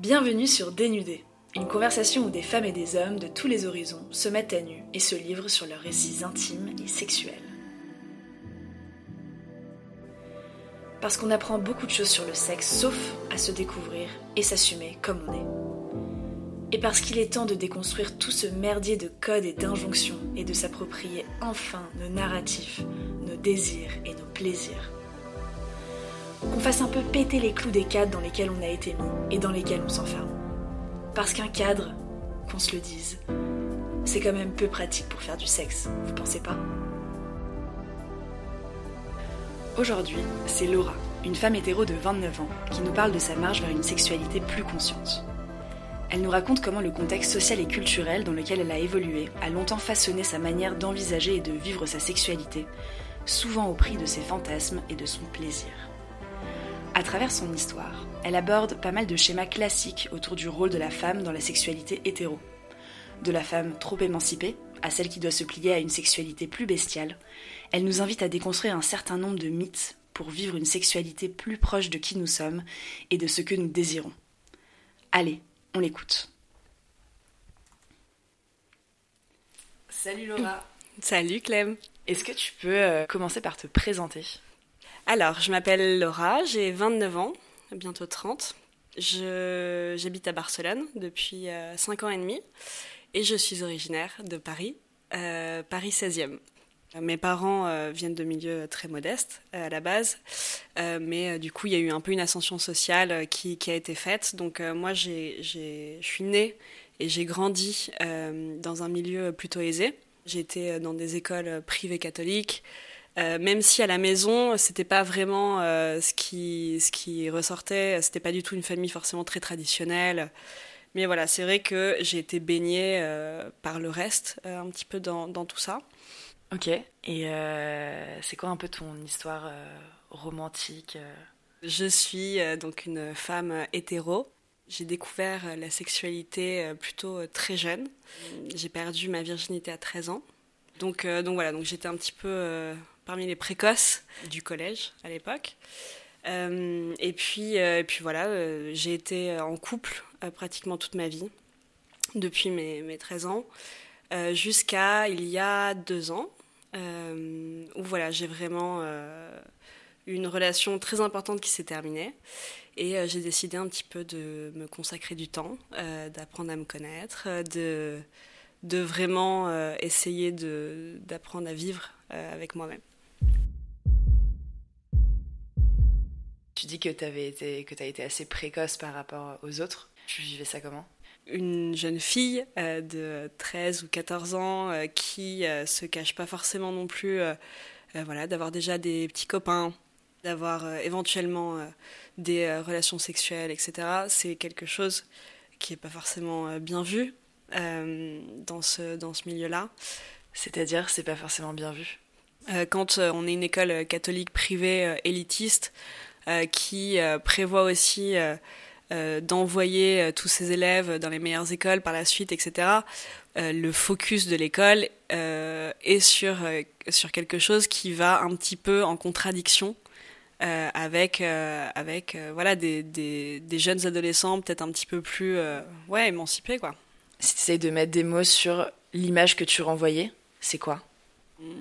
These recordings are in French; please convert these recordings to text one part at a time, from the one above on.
Bienvenue sur Dénudé, une conversation où des femmes et des hommes de tous les horizons se mettent à nu et se livrent sur leurs récits intimes et sexuels. Parce qu'on apprend beaucoup de choses sur le sexe, sauf à se découvrir et s'assumer comme on est. Et parce qu'il est temps de déconstruire tout ce merdier de codes et d'injonctions et de s'approprier enfin nos narratifs, nos désirs et nos plaisirs qu'on fasse un peu péter les clous des cadres dans lesquels on a été mis et dans lesquels on s'enferme. Parce qu'un cadre, qu'on se le dise, c'est quand même peu pratique pour faire du sexe, vous pensez pas? Aujourd'hui, c'est Laura, une femme hétéro de 29 ans, qui nous parle de sa marche vers une sexualité plus consciente. Elle nous raconte comment le contexte social et culturel dans lequel elle a évolué a longtemps façonné sa manière d'envisager et de vivre sa sexualité, souvent au prix de ses fantasmes et de son plaisir. À travers son histoire, elle aborde pas mal de schémas classiques autour du rôle de la femme dans la sexualité hétéro. De la femme trop émancipée à celle qui doit se plier à une sexualité plus bestiale, elle nous invite à déconstruire un certain nombre de mythes pour vivre une sexualité plus proche de qui nous sommes et de ce que nous désirons. Allez, on l'écoute. Salut Laura. Salut Clem. Est-ce que tu peux euh, commencer par te présenter? Alors, je m'appelle Laura, j'ai 29 ans, bientôt 30. J'habite à Barcelone depuis 5 euh, ans et demi et je suis originaire de Paris, euh, Paris 16e. Mes parents euh, viennent de milieux très modestes à la base, mais du coup il y a eu un peu une ascension sociale qui, qui a été faite. Donc moi je suis née et j'ai grandi dans un milieu plutôt aisé. J'étais dans des écoles privées catholiques, euh, même si à la maison, c'était pas vraiment euh, ce, qui, ce qui ressortait, c'était pas du tout une famille forcément très traditionnelle. Mais voilà, c'est vrai que j'ai été baignée euh, par le reste, un petit peu dans, dans, tout ça. Ok, et c'est quoi un peu ton histoire romantique Je suis donc une femme hétéro. J'ai découvert la sexualité plutôt très jeune. J'ai perdu ma virginité à 13 ans. Donc, donc voilà, donc j'étais un petit peu parmi les précoces du collège à l'époque. Euh, et, puis, euh, et puis voilà, euh, j'ai été en couple pratiquement toute ma vie, depuis mes, mes 13 ans, jusqu'à il y a deux ans, où voilà, j'ai vraiment une relation très importante qui s'est terminée. Et j'ai décidé un petit peu de me consacrer du temps, d'apprendre à me connaître, de, de vraiment essayer d'apprendre à vivre avec moi-même. Dis que tu été, que as été assez précoce par rapport aux autres. Tu vivais ça comment? Une jeune fille euh, de 13 ou 14 ans euh, qui euh, se cache pas forcément non plus voilà, d'avoir déjà des petits copains, d'avoir éventuellement des relations sexuelles, etc. C'est quelque chose qui n'est pas forcément bien vu dans ce, dans ce milieu-là. C'est-à-dire, c'est pas forcément bien vu? Quand on est une école catholique privée élitiste, qui euh, prévoit aussi euh, d'envoyer tous ses élèves dans les meilleures écoles par la suite, etc. le focus de l'école est sur, sur quelque chose qui va un petit peu en contradiction avec, avec voilà, des, des, des, jeunes adolescents peut-être un petit peu plus ouais, émancipés. Quoi. Si tu essayes de mettre des mots sur l'image que tu renvoyais, c'est quoi?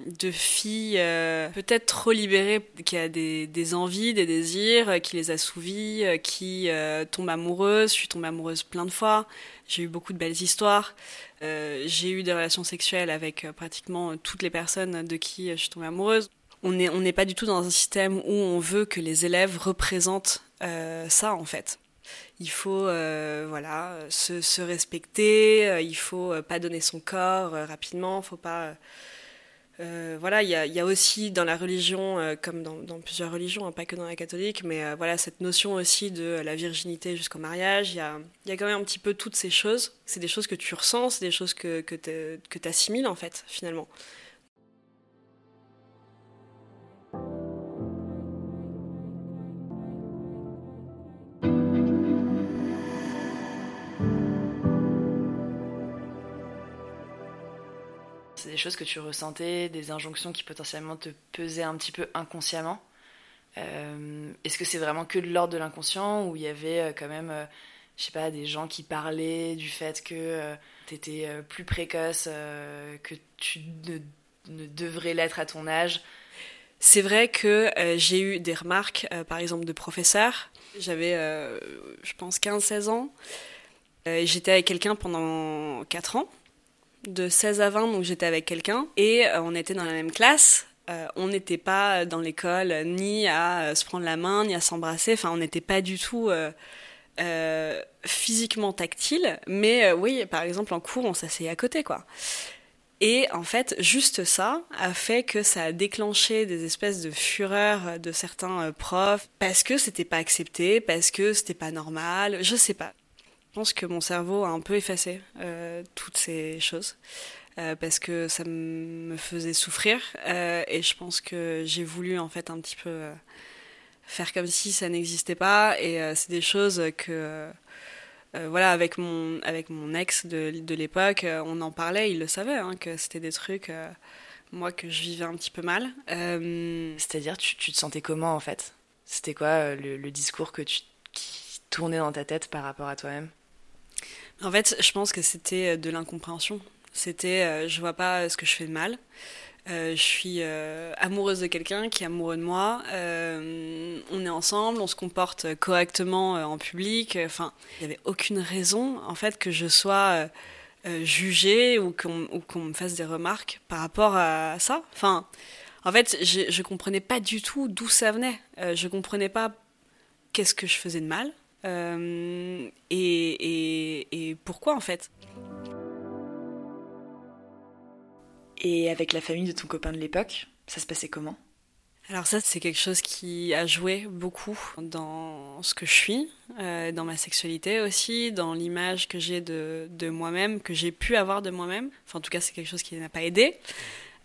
De filles euh, peut-être trop libérées, qui a des, des, envies, des désirs, euh, qui les assouvit, euh, qui tombe amoureuse. Je suis tombée amoureuse plein de fois. J'ai eu beaucoup de belles histoires. j'ai eu des relations sexuelles avec pratiquement toutes les personnes de qui je suis tombée amoureuse. On n'est on pas du tout dans un système où on veut que les élèves représentent ça en fait. Il faut voilà se, respecter. il faut pas donner son corps rapidement. Faut pas euh, voilà, il y a, aussi dans la religion, euh, comme dans, plusieurs religions, hein, pas que dans la catholique, mais euh, voilà cette notion aussi de la virginité jusqu'au mariage. Il y a, y a, quand même un petit peu toutes ces choses. C'est des choses que tu ressens, c'est des choses que, que tu assimiles en fait, finalement. Des choses que tu ressentais, des injonctions qui potentiellement te pesaient un petit peu inconsciemment. Euh, est-ce que c'est vraiment que de l'ordre de l'inconscient ou il y avait euh, quand même euh, je sais pas, des gens qui parlaient du fait que tu étais plus précoce, que tu ne devrais l'être à ton âge? C'est vrai que j'ai eu des remarques, par exemple, de professeurs. J'avais, je pense, 15-16 ans. J'étais avec quelqu'un pendant 4 ans de 16 à 20, donc j'étais avec quelqu'un, et euh, on était dans la même classe. Euh, on n'était pas dans l'école ni à euh, se prendre la main, ni à s'embrasser, enfin on n'était pas du tout physiquement tactile, mais oui, par exemple en cours, on s'asseyait à côté, quoi. Et en fait, juste ça a fait que ça a déclenché des espèces de fureurs de certains profs parce que c'était pas accepté, parce que c'était pas normal, je sais pas. Je pense que mon cerveau a un peu effacé euh, toutes ces choses euh, parce que ça me faisait souffrir euh, et je pense que j'ai voulu en fait un petit peu faire comme si ça n'existait pas et c'est des choses que voilà avec mon avec mon ex de, de l'époque on en parlait il le savait hein, que c'était des trucs moi que je vivais un petit peu mal c'est-à-dire tu, te sentais comment en fait? C'était quoi le, le discours que tu qui tournait dans ta tête par rapport à toi-même? En fait, je pense que c'était euh, de l'incompréhension. C'était, euh, je vois pas ce que je fais de mal. Euh, je suis amoureuse de quelqu'un qui est amoureux de moi. on est ensemble, on se comporte correctement en public. Enfin, il n'y avait aucune raison en fait que je sois jugée ou qu'on me fasse des remarques par rapport à ça. Enfin, en fait, je, je comprenais pas du tout d'où ça venait. je comprenais pas qu'est-ce que je faisais de mal. Euh, et, pourquoi en fait? Et avec la famille de ton copain de l'époque, ça se passait comment? Alors ça, c'est quelque chose qui a joué beaucoup dans ce que je suis, euh, dans ma sexualité aussi, dans l'image que j'ai de, moi-même, que j'ai pu avoir de moi-même. Enfin, en tout cas, c'est quelque chose qui n'a pas aidé,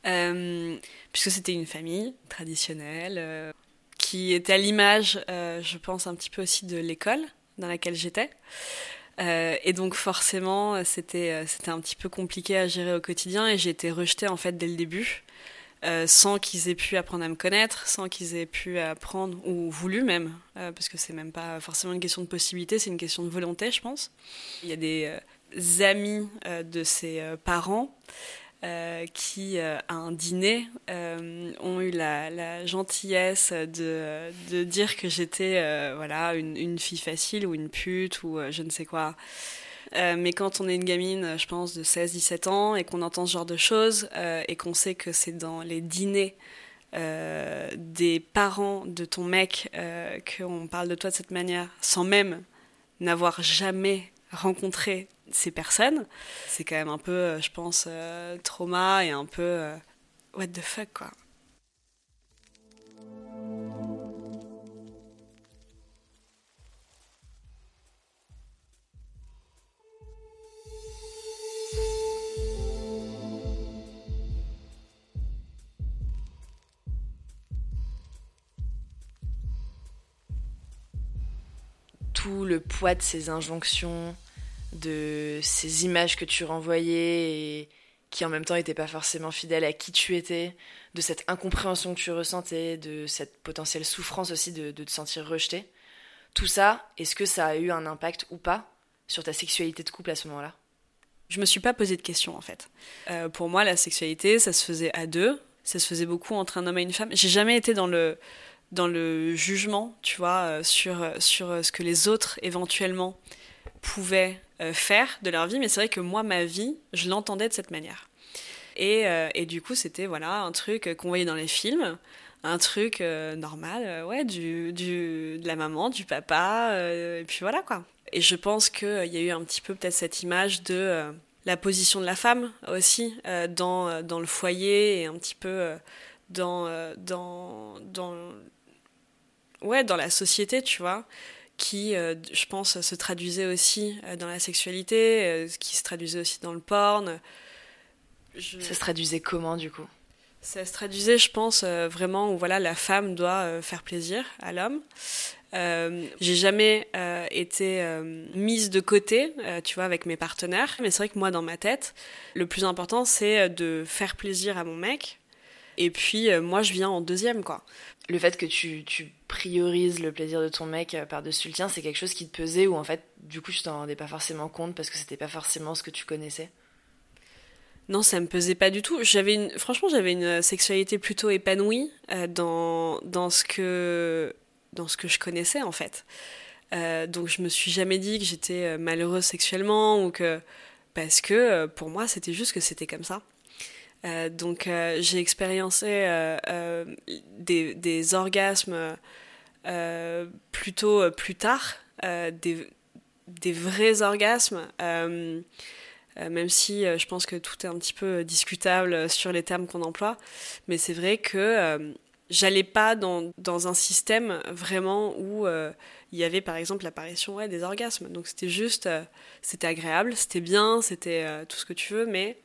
euh, puisque c'était une famille traditionnelle qui était à l'image, euh, je pense, un petit peu aussi de l'école dans laquelle j'étais. Euh, et donc forcément, c'était euh, c'était un petit peu compliqué à gérer au quotidien et j'ai été rejetée en fait dès le début, sans qu'ils aient pu apprendre à me connaître, sans qu'ils aient pu apprendre ou voulu même, parce que c'est même pas forcément une question de possibilité, c'est une question de volonté, je pense. Il y a des amis de ses parents euh, qui, euh, à un dîner, euh, ont eu la, gentillesse de, dire que j'étais voilà, une, fille facile ou une pute ou je ne sais quoi. mais quand on est une gamine, je pense, de 16-17 ans et qu'on entend ce genre de choses et qu'on sait que c'est dans les dîners des parents de ton mec qu'on parle de toi de cette manière, sans même n'avoir jamais rencontré ces personnes, c'est quand même un peu, euh, je pense, euh, trauma et un peu euh, what the fuck quoi. Tout le poids de ces injonctions, de ces images que tu renvoyais et qui en même temps n'étaient pas forcément fidèles à qui tu étais, de cette incompréhension que tu ressentais, de cette potentielle souffrance aussi de, te sentir rejeté. Tout ça, est-ce que ça a eu un impact ou pas sur ta sexualité de couple à ce moment-là? Je me suis pas posé de questions en fait. Euh, pour moi, la sexualité, ça se faisait à deux, ça se faisait beaucoup entre un homme et une femme. J'ai jamais été dans le dans le jugement, tu vois, euh, sur sur ce que les autres éventuellement pouvaient faire de leur vie, mais c'est vrai que moi, ma vie, je l'entendais de cette manière. Et, euh, et du coup, c'était voilà un truc qu'on voyait dans les films, un truc euh, normal, ouais, du, du, de la maman, du papa, et puis voilà quoi. Et je pense qu'il y a eu un petit peu peut-être cette image de la position de la femme aussi dans, dans le foyer et un petit peu dans, dans, dans, ouais, dans la société, tu vois qui, euh, je pense, se traduisait aussi euh, dans la sexualité, euh, qui se traduisait aussi dans le porn. Ça se traduisait comment, du coup? Ça se traduisait, je pense, vraiment où voilà, la femme doit faire plaisir à l'homme. j'ai jamais été mise de côté, tu vois, avec mes partenaires. Mais c'est vrai que moi, dans ma tête, le plus important, c'est de faire plaisir à mon mec, Et puis moi, je viens en deuxième, quoi. Le fait que tu, tu priorises le plaisir de ton mec par-dessus le tien, c'est quelque chose qui te pesait ou en fait, du coup, tu t'en rendais pas forcément compte parce que c'était pas forcément ce que tu connaissais? Non, ça me pesait pas du tout. J'avais une, franchement, j'avais une sexualité plutôt épanouie dans, dans ce que dans ce que je connaissais en fait. Euh, donc je me suis jamais dit que j'étais euh, malheureuse sexuellement ou que parce que euh, pour moi c'était juste que c'était comme ça. Donc j'ai expériencé des, des, orgasmes plutôt plus tard, des, vrais orgasmes. même si je pense que tout est un petit peu discutable sur les termes qu'on emploie, mais c'est vrai que j'allais pas dans, un système vraiment où euh, il y avait par exemple l'apparition des orgasmes. Donc c'était juste, euh, c'était agréable, c'était bien, c'était euh, tout ce que tu veux, mais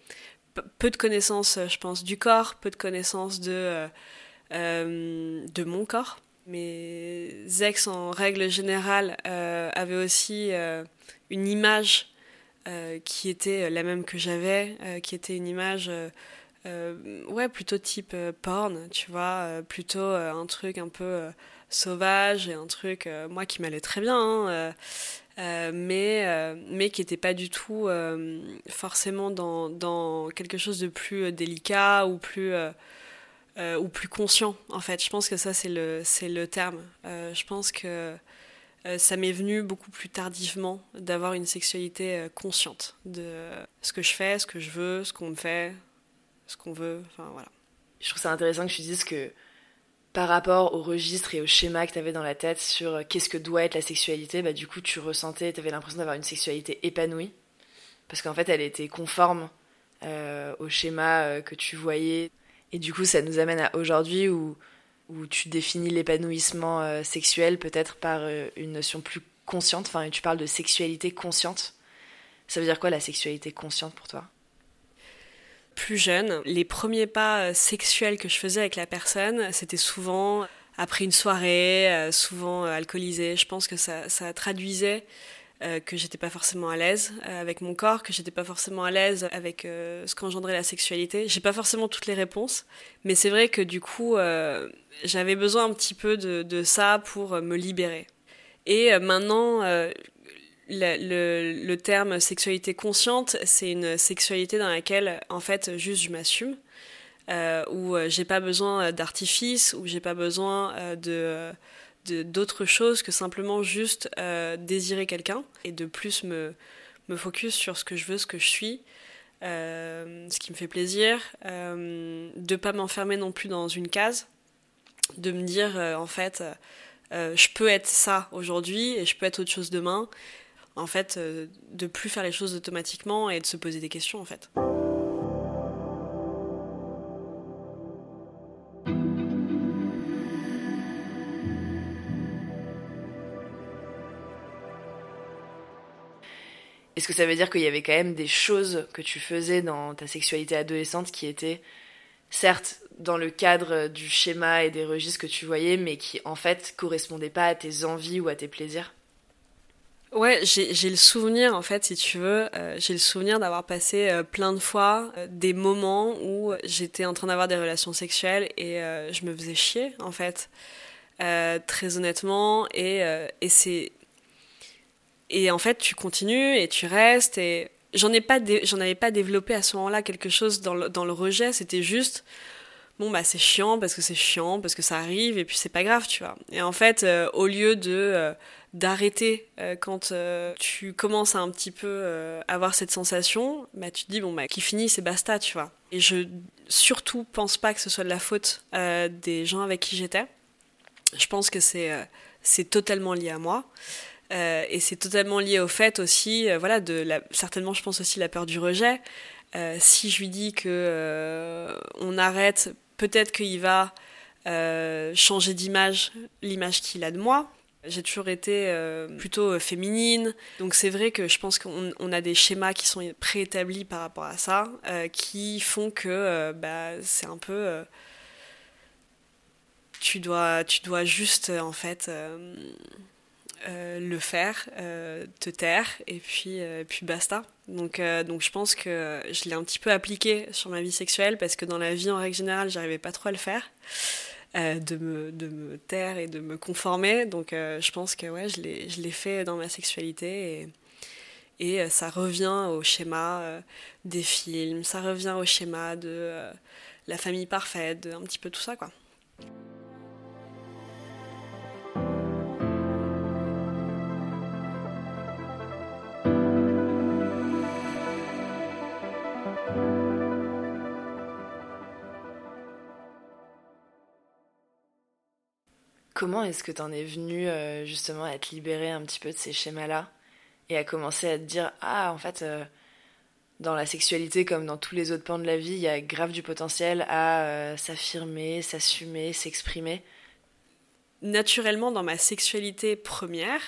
peu de connaissances, je pense, du corps, peu de connaissances de, de mon corps. Mes ex, en règle générale, avaient aussi une image qui était la même que j'avais, qui était une image euh, ouais, plutôt type euh, porn, tu vois, euh, plutôt un truc un peu sauvage et un truc, moi, qui m'allait très bien, hein, mais, mais qui n'était pas du tout forcément dans, dans, quelque chose de plus délicat ou plus, ou plus conscient, en fait. Je pense que ça, c'est le, le terme. je pense que ça m'est venu beaucoup plus tardivement d'avoir une sexualité consciente de ce que je fais, ce que je veux, ce qu'on me fait, ce qu'on veut. Enfin, voilà. Je trouve ça intéressant que tu dises que par rapport au registre et au schéma que tu avais dans la tête sur euh, qu'est-ce que doit être la sexualité, bah, du coup, tu ressentais, tu avais l'impression d'avoir une sexualité épanouie. Parce qu'en fait, elle était conforme euh, au schéma euh, que tu voyais. Et du coup, ça nous amène à aujourd'hui où, où tu définis l'épanouissement sexuel peut-être par une notion plus consciente. Enfin, tu parles de sexualité consciente. Ça veut dire quoi la sexualité consciente pour toi? Plus jeune, les premiers pas euh, sexuels que je faisais avec la personne, c'était souvent après une soirée, euh, souvent euh, alcoolisée. Je pense que ça, traduisait que j'étais pas forcément à l'aise avec mon corps, que j'étais pas forcément à l'aise avec ce qu'engendrait la sexualité. J'ai pas forcément toutes les réponses, mais c'est vrai que du coup, j'avais besoin un petit peu de, ça pour me libérer. Et maintenant, le, le, terme sexualité consciente, c'est une sexualité dans laquelle, en fait, juste je m'assume, euh, où euh, j'ai pas besoin d'artifice, où j'ai pas besoin euh, de d'autre chose que simplement juste désirer quelqu'un et de plus me, me focus sur ce que je veux, ce que je suis, ce qui me fait plaisir, de pas m'enfermer non plus dans une case, de me dire en fait je peux être ça aujourd'hui et je peux être autre chose demain en fait, euh, de plus faire les choses automatiquement et de se poser des questions, en fait. Est-ce que ça veut dire qu'il y avait quand même des choses que tu faisais dans ta sexualité adolescente qui étaient, certes, dans le cadre du schéma et des registres que tu voyais, mais qui en fait correspondaient pas à tes envies ou à tes plaisirs? Ouais, j'ai le souvenir, en fait, si tu veux, euh, j'ai le souvenir d'avoir passé euh, plein de fois euh, des moments où j'étais en train d'avoir des relations sexuelles et je me faisais chier, en fait, très honnêtement. Et, et c'est. Et en fait, tu continues et tu restes et j'en avais pas développé à ce moment-là quelque chose dans le, dans le rejet, c'était juste bon bah c'est chiant parce que c'est chiant parce que ça arrive et puis c'est pas grave tu vois et en fait au lieu de d'arrêter euh, quand euh, tu commences à un petit peu euh, avoir cette sensation, bah, tu te dis bon bah qui finit c'est basta, tu vois. Et je surtout pense pas que ce soit de la faute des gens avec qui j'étais. Je pense que c'est c'est totalement lié à moi. et c'est totalement lié au fait aussi, voilà, certainement je pense aussi la peur du rejet. si je lui dis que on arrête, peut-être qu'il va changer d'image, l'image qu'il a de moi, j'ai toujours été euh, plutôt euh, féminine, donc c'est vrai que je pense qu'on a des schémas qui sont préétablis par rapport à ça, euh, qui font que bah, c'est un peu... tu, dois, tu dois juste, en fait, le faire, te taire, et puis, puis basta. Donc, donc je pense que je l'ai un petit peu appliqué sur ma vie sexuelle, parce que dans la vie, en règle générale, j'arrivais pas trop à le faire. de, me, de me taire et de me conformer. Donc je pense que ouais, je l'ai fait dans ma sexualité et, euh, ça revient au schéma euh, des films, ça revient au schéma de euh, la famille parfaite, un petit peu tout ça quoi. Comment est-ce que tu en es venu justement à être libéré un petit peu de ces schémas-là et à commencer à te dire ah en fait euh, dans la sexualité comme dans tous les autres pans de la vie il y a grave du potentiel à euh, s'affirmer s'assumer s'exprimer. Naturellement dans ma sexualité première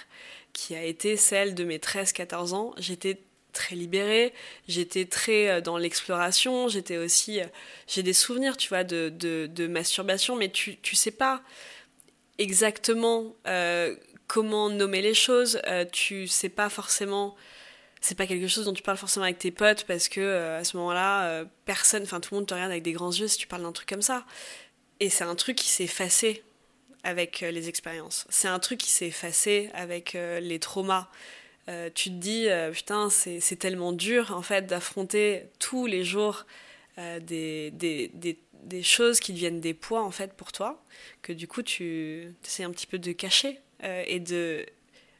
qui a été celle de mes 13-14 ans j'étais très libérée, j'étais très euh, dans l'exploration, j'étais aussi, j'ai des souvenirs, tu vois, de, de, masturbation, mais tu, tu sais pas exactement comment nommer les choses. Euh, tu sais pas forcément. C'est pas quelque chose dont tu parles forcément avec tes potes parce que euh, à ce moment-là, euh, personne, enfin tout le monde te regarde avec des grands yeux si tu parles d'un truc comme ça. Et c'est un truc qui s'est effacé avec les expériences. C'est un truc qui s'est effacé avec les traumas. tu te dis, putain, c'est tellement dur en fait d'affronter tous les jours des, des, des, choses qui deviennent des poids en fait pour toi, que du coup tu essaies un petit peu de cacher euh, et de,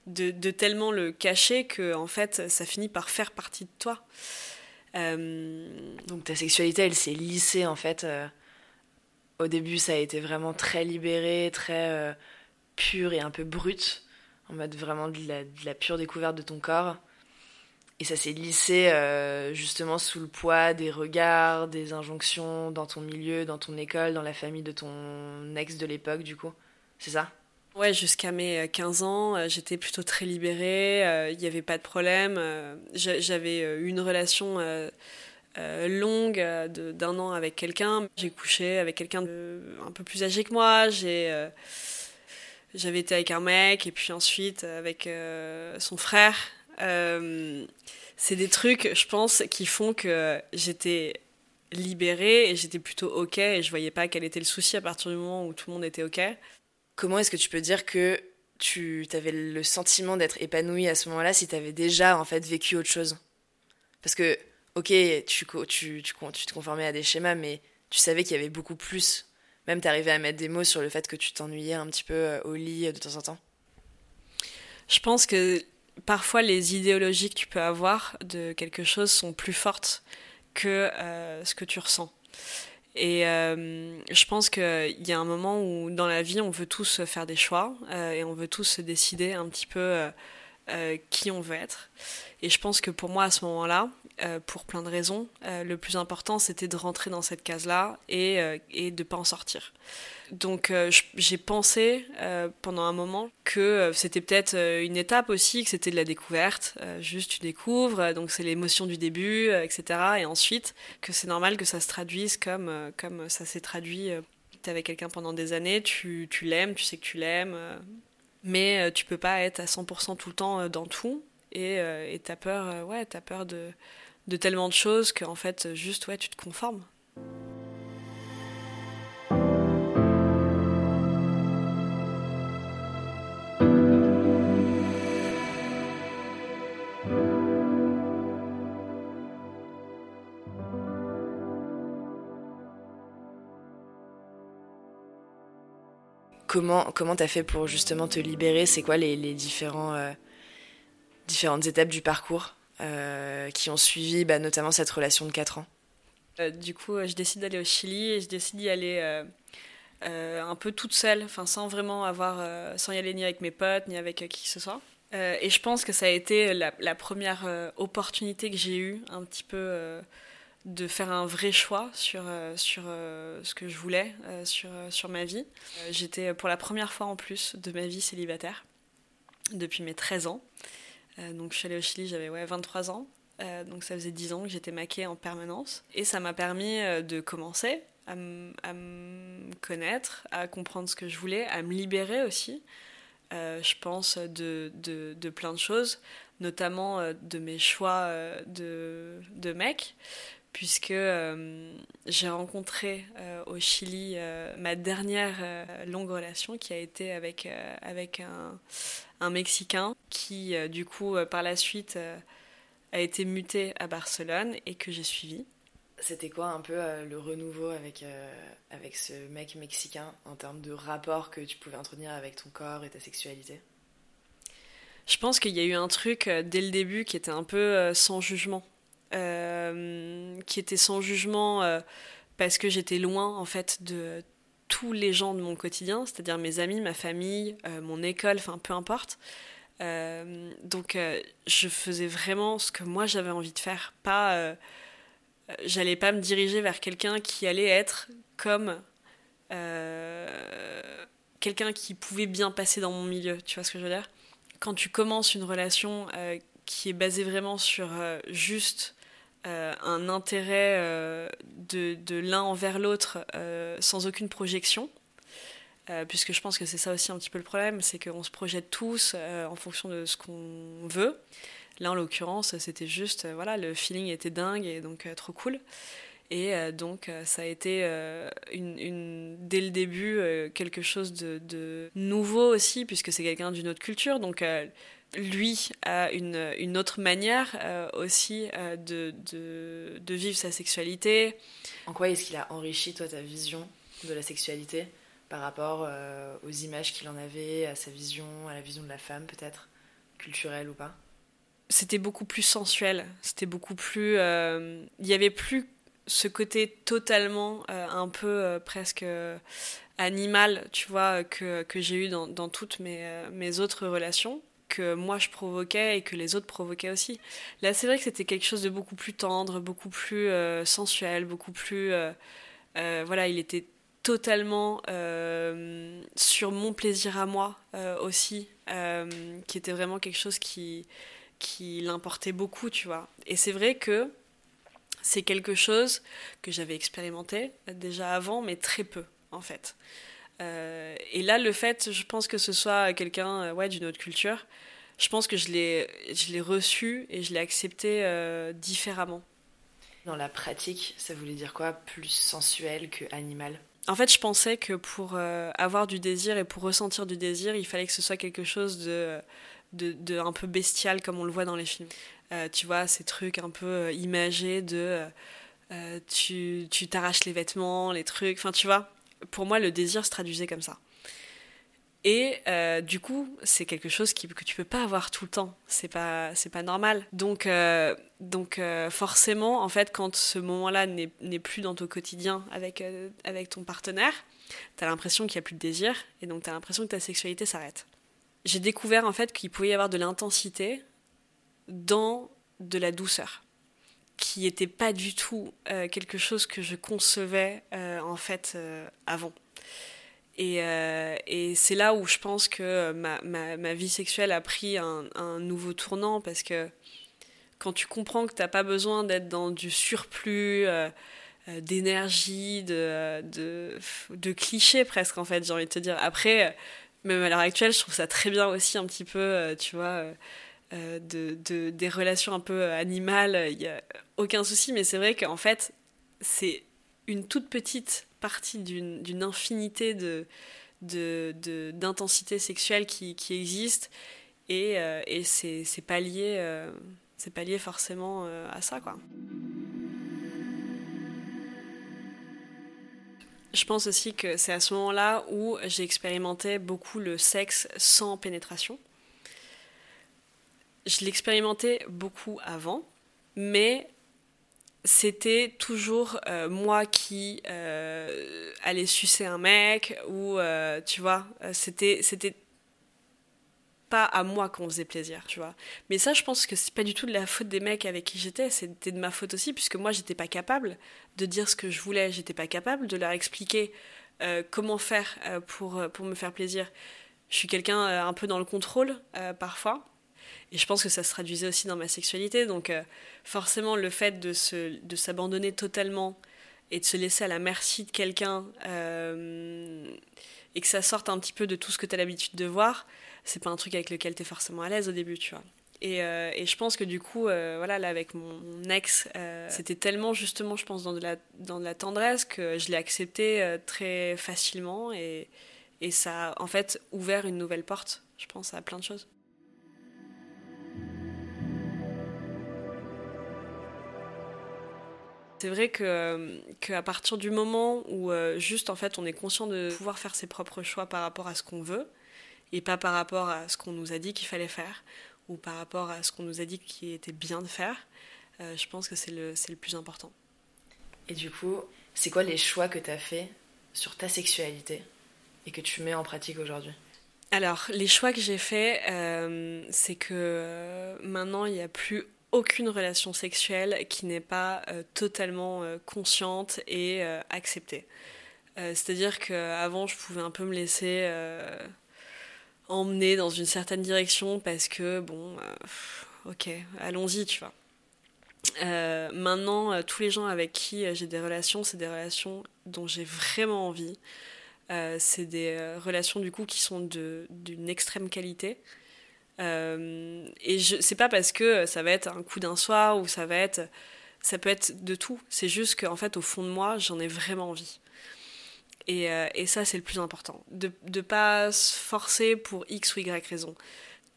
de, tellement le cacher que en fait ça finit par faire partie de toi. Euh, Donc ta sexualité elle s'est lissée en fait. Euh, au début ça a été vraiment très libéré, très pur et un peu brut, en mode vraiment de la, de la pure découverte de ton corps. Et ça s'est lissé justement sous le poids des regards, des injonctions dans ton milieu, dans ton école, dans la famille de ton ex de l'époque, du coup. C'est ça? Ouais, jusqu'à mes 15 euh, ans, euh, j'étais plutôt très libérée, euh, il n'y avait pas de problème. J'avais une relation longue d'un an avec quelqu'un. J'ai couché avec quelqu'un un peu plus âgé que moi. J'avais été avec un mec et puis ensuite avec son frère. C'est des trucs, je pense, qui font que j'étais libérée et j'étais plutôt ok et je voyais pas quel était le souci à partir du moment où tout le monde était ok. Comment est-ce que tu peux dire que tu avais le sentiment d'être épanoui à ce moment-là si tu avais déjà en fait vécu autre chose? Parce que, ok, tu, tu, tu, te conformais à des schémas, mais tu savais qu'il y avait beaucoup plus. Même t'arrivais à mettre des mots sur le fait que tu t'ennuyais un petit peu euh, au lit euh, de temps en temps. Je pense que parfois les idéologies que tu peux avoir de quelque chose sont plus fortes que euh, ce que tu ressens. Et euh, je pense qu'il y a un moment où dans la vie, on veut tous faire des choix euh, et on veut tous décider un petit peu qui on veut être. Et je pense que pour moi, à ce moment-là, pour plein de raisons, le plus important, c'était de rentrer dans cette case-là et, et de ne pas en sortir. Donc euh, j'ai pensé euh, pendant un moment que euh, c'était peut-être une étape aussi, que c'était de la découverte, juste tu découvres, donc c'est l'émotion du début, etc. Et ensuite que c'est normal que ça se traduise comme, comme ça s'est traduit. tu avec quelqu'un pendant des années, tu, tu l'aimes, tu sais que tu l'aimes, mais tu peux pas être à 100% tout le temps dans tout. Et as peur, ouais, as peur de, de tellement de choses qu'en fait, juste, ouais, tu te conformes. comment comment t'as fait pour justement te libérer? C'est quoi les, euh, différentes étapes du parcours? Qui ont suivi bah, notamment cette relation de 4 ans euh, Du coup, je décide d'aller au Chili et je décide d'y aller un peu toute seule, enfin sans vraiment avoir, sans y aller ni avec mes potes ni avec qui que ce soit. et je pense que ça a été la, première opportunité que j'ai eue un petit peu de faire un vrai choix sur, euh, sur euh, ce que je voulais, euh, sur, sur ma vie. J'étais pour la première fois en plus de ma vie célibataire depuis mes 13 ans. Donc je suis allée au Chili, j'avais ouais, 23 ans. donc ça faisait 10 ans que j'étais maquée en permanence. Et ça m'a permis de commencer à, me connaître, à comprendre ce que je voulais, à me libérer aussi. je pense, de, plein de choses, notamment de mes choix de, de mec, puisque j'ai rencontré au Chili ma dernière longue relation qui a été avec, avec un, un Mexicain qui, du coup, par la suite, a été muté à Barcelone et que j'ai suivi. C'était quoi un peu euh, le renouveau avec, euh, avec ce mec mexicain en termes de rapport que tu pouvais entretenir avec ton corps et ta sexualité? Je pense qu'il y a eu un truc euh, dès le début qui était un peu sans jugement. qui était sans jugement parce que j'étais loin en fait de tous les gens de mon quotidien, c'est-à-dire mes amis, ma famille, mon école, enfin peu importe. donc je faisais vraiment ce que moi j'avais envie de faire, pas j'allais pas me diriger vers quelqu'un qui allait être comme euh, quelqu'un qui pouvait bien passer dans mon milieu, tu vois ce que je veux dire? Quand tu commences une relation euh, qui est basée vraiment sur euh, un intérêt de, de l'un envers l'autre sans aucune projection, puisque je pense que c'est ça aussi un petit peu le problème, c'est qu'on se projette tous en fonction de ce qu'on veut. Là, en l'occurrence, c'était juste, euh, voilà, le feeling était dingue et donc euh, trop cool. Et euh, donc, ça a été une, dès le début quelque chose de, nouveau aussi, puisque c'est quelqu'un d'une autre culture. Donc, lui a une, une autre manière aussi de, de, de, vivre sa sexualité. En quoi est-ce qu'il a enrichi, toi, ta vision de la sexualité par rapport aux images qu'il en avait, à sa vision, à la vision de la femme, peut-être, culturelle ou pas? C'était beaucoup plus sensuel. C'était beaucoup plus. Euh, il n'y avait plus ce côté totalement euh, un peu euh, presque animal, tu vois, que, que j'ai eu dans, dans, toutes mes, mes autres relations que moi je provoquais et que les autres provoquaient aussi. Là, c'est vrai que c'était quelque chose de beaucoup plus tendre, beaucoup plus sensuel, beaucoup plus. voilà, il était totalement sur mon plaisir à moi aussi, qui était vraiment quelque chose qui, qui l'importait beaucoup, tu vois. Et c'est vrai que c'est quelque chose que j'avais expérimenté déjà avant, mais très peu, en fait. Euh, et là, le fait, je pense que ce soit quelqu'un euh, ouais, d'une autre culture, je pense que je l'ai reçu et je l'ai accepté euh, différemment. Dans la pratique, ça voulait dire quoi? Plus sensuel que animal? En fait, je pensais que pour avoir du désir et pour ressentir du désir, il fallait que ce soit quelque chose de de, un peu bestial comme on le voit dans les films. Tu vois, ces trucs un peu imagés de euh, tu t'arraches les vêtements, les trucs, enfin tu vois, pour moi le désir se traduisait comme ça. Et du coup, c'est quelque chose que tu peux pas avoir tout le temps. C'est pas, c'est pas normal. Donc, donc forcément, en fait, quand ce moment-là n'est plus dans ton quotidien avec, avec ton partenaire, tu as l'impression qu'il n'y a plus de désir, et donc tu as l'impression que ta sexualité s'arrête j'ai découvert en fait qu'il pouvait y avoir de l'intensité dans de la douceur, qui n'était pas du tout euh, quelque chose que je concevais euh, en fait euh, avant. Et, c'est là où je pense que ma, ma, ma vie sexuelle a pris un, nouveau tournant parce que quand tu comprends que tu n'as pas besoin d'être dans du surplus d'énergie, de, de, de clichés presque en fait, j'ai envie de te dire. Après, même à l'heure actuelle, je trouve ça très bien aussi un petit peu, tu vois, euh, euh, de, de, des relations un peu animales, il n'y a aucun souci, mais c'est vrai qu'en fait, c'est une toute petite partie d'une infinité de d'intensité sexuelle qui, qui, existe et, et c'est pas lié pas lié forcément à ça quoi. Je pense aussi que c'est à ce moment-là où j'ai expérimenté beaucoup le sexe sans pénétration. Je l'expérimentais beaucoup avant, mais c'était toujours euh, moi qui euh, allais sucer un mec ou euh, tu vois, c'était c'était pas à moi qu'on faisait plaisir, tu vois. Mais ça, je pense que c'est pas du tout de la faute des mecs avec qui j'étais, c'était de ma faute aussi, puisque moi, j'étais pas capable de dire ce que je voulais, j'étais pas capable de leur expliquer comment faire pour, pour me faire plaisir. Je suis quelqu'un un peu dans le contrôle, parfois, et je pense que ça se traduisait aussi dans ma sexualité, donc forcément, le fait de, se, de s'abandonner totalement et de se laisser à la merci de quelqu'un et que ça sorte un petit peu de tout ce que tu as l'habitude de voir, c'est pas un truc avec lequel tu es forcément à l'aise au début, tu vois. Et, euh, et, je pense que du coup, euh, voilà, là, avec mon, ex, euh, c'était tellement justement, je pense, dans de la, dans la tendresse que je l'ai accepté très facilement et, et ça a en fait ouvert une nouvelle porte, je pense, à plein de choses. C'est vrai que qu'à partir du moment où juste en fait on est conscient de pouvoir faire ses propres choix par rapport à ce qu'on veut et pas par rapport à ce qu'on nous a dit qu'il fallait faire, ou par rapport à ce qu'on nous a dit qu'il était bien de faire, euh, je pense que c'est le, le plus important. Et du coup, c'est quoi les choix que tu as fait sur ta sexualité et que tu mets en pratique aujourd'hui? Alors, les choix que j'ai faits, euh, c'est que euh, maintenant, il n'y a plus aucune relation sexuelle qui n'est pas totalement consciente et acceptée. C'est-à-dire qu'avant, je pouvais un peu me laisser emmener dans une certaine direction parce que, bon, euh, ok, allons-y, tu vois. Euh, maintenant, euh, tous les gens avec qui j'ai des relations, c'est des relations dont j'ai vraiment envie. c'est des relations du coup qui sont d'une extrême qualité. Et je c'est pas parce que ça va être un coup d'un soir ou ça va être ça peut être de tout. C'est juste qu'en fait, au fond de moi, j'en ai vraiment envie. Euh, et, ça, c'est le plus important. De ne pas se forcer pour X ou Y raison.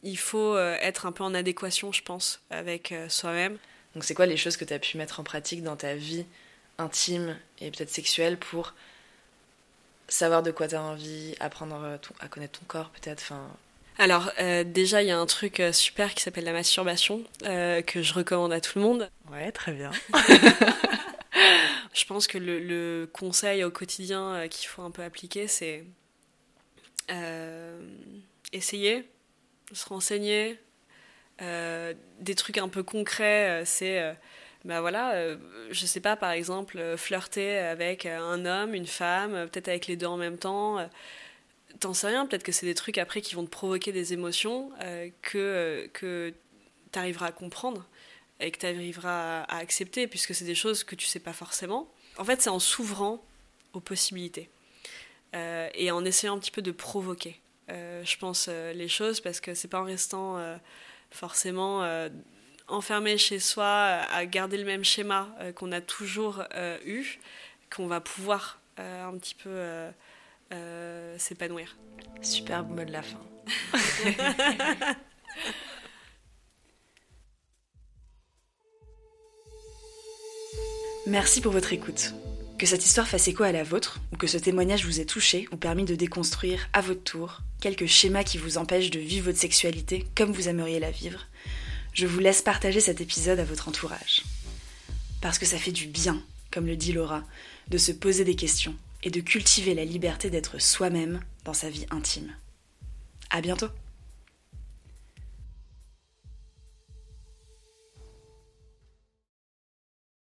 Il faut euh, être un peu en adéquation, je pense, avec euh, soi-même. Donc, c'est quoi les choses que tu as pu mettre en pratique dans ta vie intime et peut-être sexuelle pour savoir de quoi tu as envie, apprendre à connaître ton corps, peut-être enfin... Alors, déjà, il y a un truc super qui s'appelle la masturbation, que je recommande à tout le monde. Ouais, très bien. Je pense que le, conseil au quotidien euh, qu'il faut un peu appliquer, c'est euh, essayer, se renseigner. Euh, des trucs un peu concrets, c'est, ben voilà, je sais pas, par exemple, flirter avec un homme, une femme, peut-être avec les deux en même temps. T'en sais rien, peut-être que c'est des trucs après qui vont te provoquer des émotions que, que tu arriveras à comprendre et que tu arriveras à, accepter, puisque c'est des choses que tu sais pas forcément. En fait, c'est en s'ouvrant aux possibilités euh, et en essayant un petit peu de provoquer, euh, je pense, euh, les choses, parce que c'est pas en restant forcément enfermé chez soi à garder le même schéma qu'on a toujours eu qu'on va pouvoir un petit peu s'épanouir. Superbe mot de la fin. Merci pour votre écoute. Que cette histoire fasse écho à la vôtre, ou que ce témoignage vous ait touché ou permis de déconstruire, à votre tour, quelques schémas qui vous empêchent de vivre votre sexualité comme vous aimeriez la vivre, je vous laisse partager cet épisode à votre entourage. Parce que ça fait du bien, comme le dit Laura, de se poser des questions et de cultiver la liberté d'être soi-même dans sa vie intime. À bientôt!